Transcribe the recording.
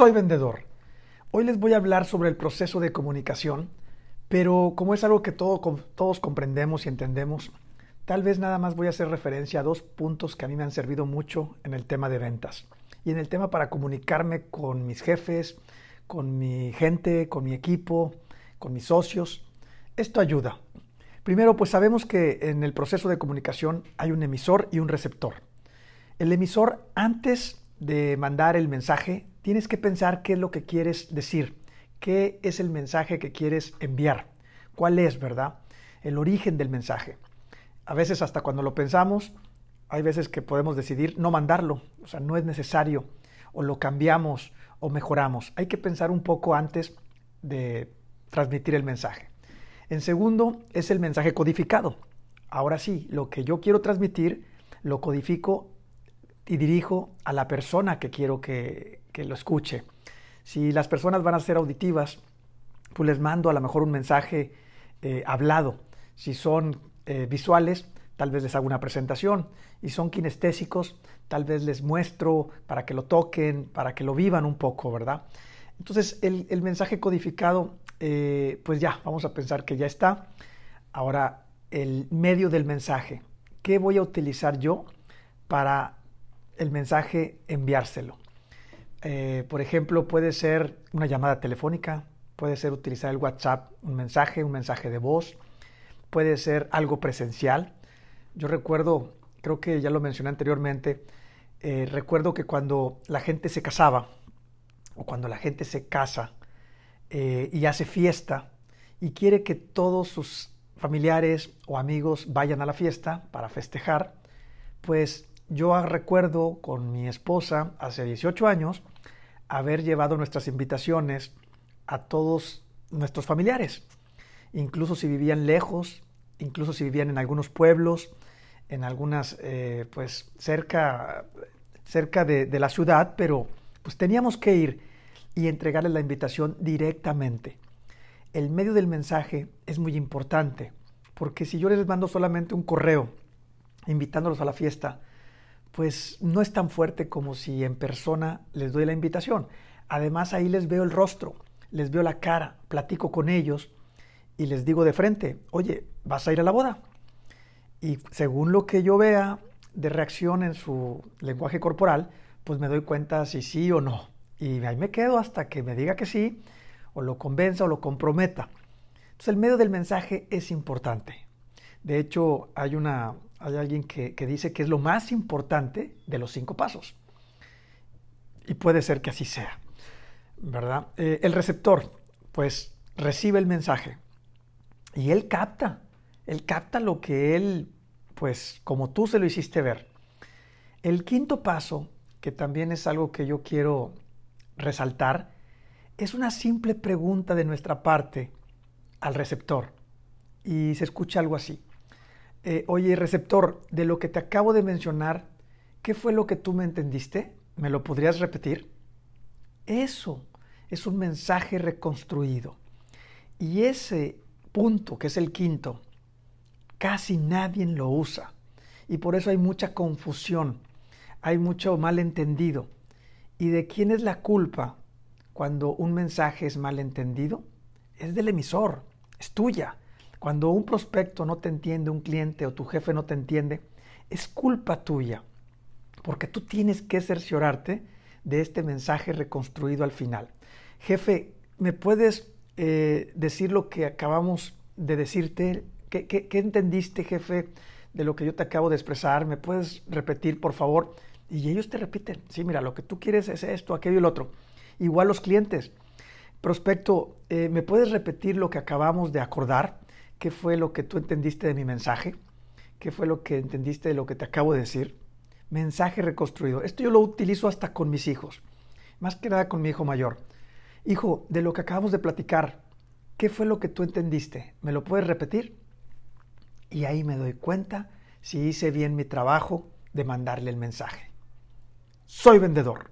soy vendedor. Hoy les voy a hablar sobre el proceso de comunicación, pero como es algo que todos comprendemos y entendemos, tal vez nada más voy a hacer referencia a dos puntos que a mí me han servido mucho en el tema de ventas y en el tema para comunicarme con mis jefes, con mi gente, con mi equipo, con mis socios. Esto ayuda. Primero, pues sabemos que en el proceso de comunicación hay un emisor y un receptor. El emisor, antes de mandar el mensaje, tienes que pensar qué es lo que quieres decir, qué es el mensaje que quieres enviar, cuál es, ¿verdad? El origen del mensaje. A veces hasta cuando lo pensamos, hay veces que podemos decidir no mandarlo, o sea, no es necesario, o lo cambiamos o mejoramos. Hay que pensar un poco antes de transmitir el mensaje. En segundo, es el mensaje codificado. Ahora sí, lo que yo quiero transmitir, lo codifico y dirijo a la persona que quiero que, que lo escuche. Si las personas van a ser auditivas, pues les mando a lo mejor un mensaje eh, hablado. Si son eh, visuales, tal vez les hago una presentación. Y son kinestésicos, tal vez les muestro para que lo toquen, para que lo vivan un poco, ¿verdad? Entonces, el, mensaje codificado, eh, pues ya, vamos a pensar que ya está. Ahora, el medio del mensaje. ¿Qué voy a utilizar yo para el mensaje enviárselo? Eh, por ejemplo, puede ser una llamada telefónica, puede ser utilizar el WhatsApp, un mensaje, un mensaje de voz, puede ser algo presencial. Yo recuerdo, creo que ya lo mencioné anteriormente, eh, recuerdo que cuando la gente se casaba o cuando la gente se casa eh, y hace fiesta y quiere que todos sus familiares o amigos vayan a la fiesta para festejar, pues yo recuerdo con mi esposa hace 18 años haber llevado nuestras invitaciones a todos nuestros familiares, incluso si vivían lejos, incluso si vivían en algunos pueblos, en algunas, eh, pues cerca, cerca de, de, la ciudad, pero pues teníamos que ir y entregarles la invitación directamente. El medio del mensaje es muy importante, porque si yo les mando solamente un correo invitándolos a la fiesta, pues no es tan fuerte como si en persona les doy la invitación. Además ahí les veo el rostro, les veo la cara, platico con ellos y les digo de frente, oye, ¿vas a ir a la boda? Y según lo que yo vea de reacción en su lenguaje corporal, pues me doy cuenta si sí o no. Y ahí me quedo hasta que me diga que sí, o lo convenza o lo comprometa. Entonces el medio del mensaje es importante. De hecho, hay una hay alguien que, dice que es lo más importante de los cinco pasos. Y puede ser que así sea, ¿verdad? Eh, el receptor, pues, recibe el mensaje y él capta, él capta lo que él, pues, como tú se lo hiciste ver. El quinto paso, que también es algo que yo quiero resaltar, es una simple pregunta de nuestra parte al receptor. Y se escucha algo así. Eh, oye, receptor, de lo que te acabo de mencionar, ¿qué fue lo que tú me entendiste? ¿Me lo podrías repetir? Eso es un mensaje reconstruido. Y ese punto, que es el quinto, casi nadie lo usa. Y por eso hay mucha confusión, hay mucho malentendido. ¿Y de quién es la culpa cuando un mensaje es malentendido? Es del emisor, es tuya. Cuando un prospecto no te entiende, un cliente o tu jefe no te entiende, es culpa tuya, porque tú tienes que cerciorarte de este mensaje reconstruido al final. Jefe, ¿me puedes eh, decir lo que acabamos de decirte? ¿Qué, ¿Qué, entendiste, jefe, de lo que yo te acabo de expresar? ¿Me puedes repetir, por favor? Y ellos te repiten, sí, mira, lo que tú quieres es esto, aquello y lo otro. Igual los clientes. Prospecto, eh, ¿me puedes repetir lo que acabamos de acordar? ¿Qué fue lo que tú entendiste de mi mensaje? ¿Qué fue lo que entendiste de lo que te acabo de decir? Mensaje reconstruido. Esto yo lo utilizo hasta con mis hijos, más que nada con mi hijo mayor. Hijo, de lo que acabamos de platicar, ¿qué fue lo que tú entendiste? ¿Me lo puedes repetir? Y ahí me doy cuenta si hice bien mi trabajo de mandarle el mensaje. Soy vendedor.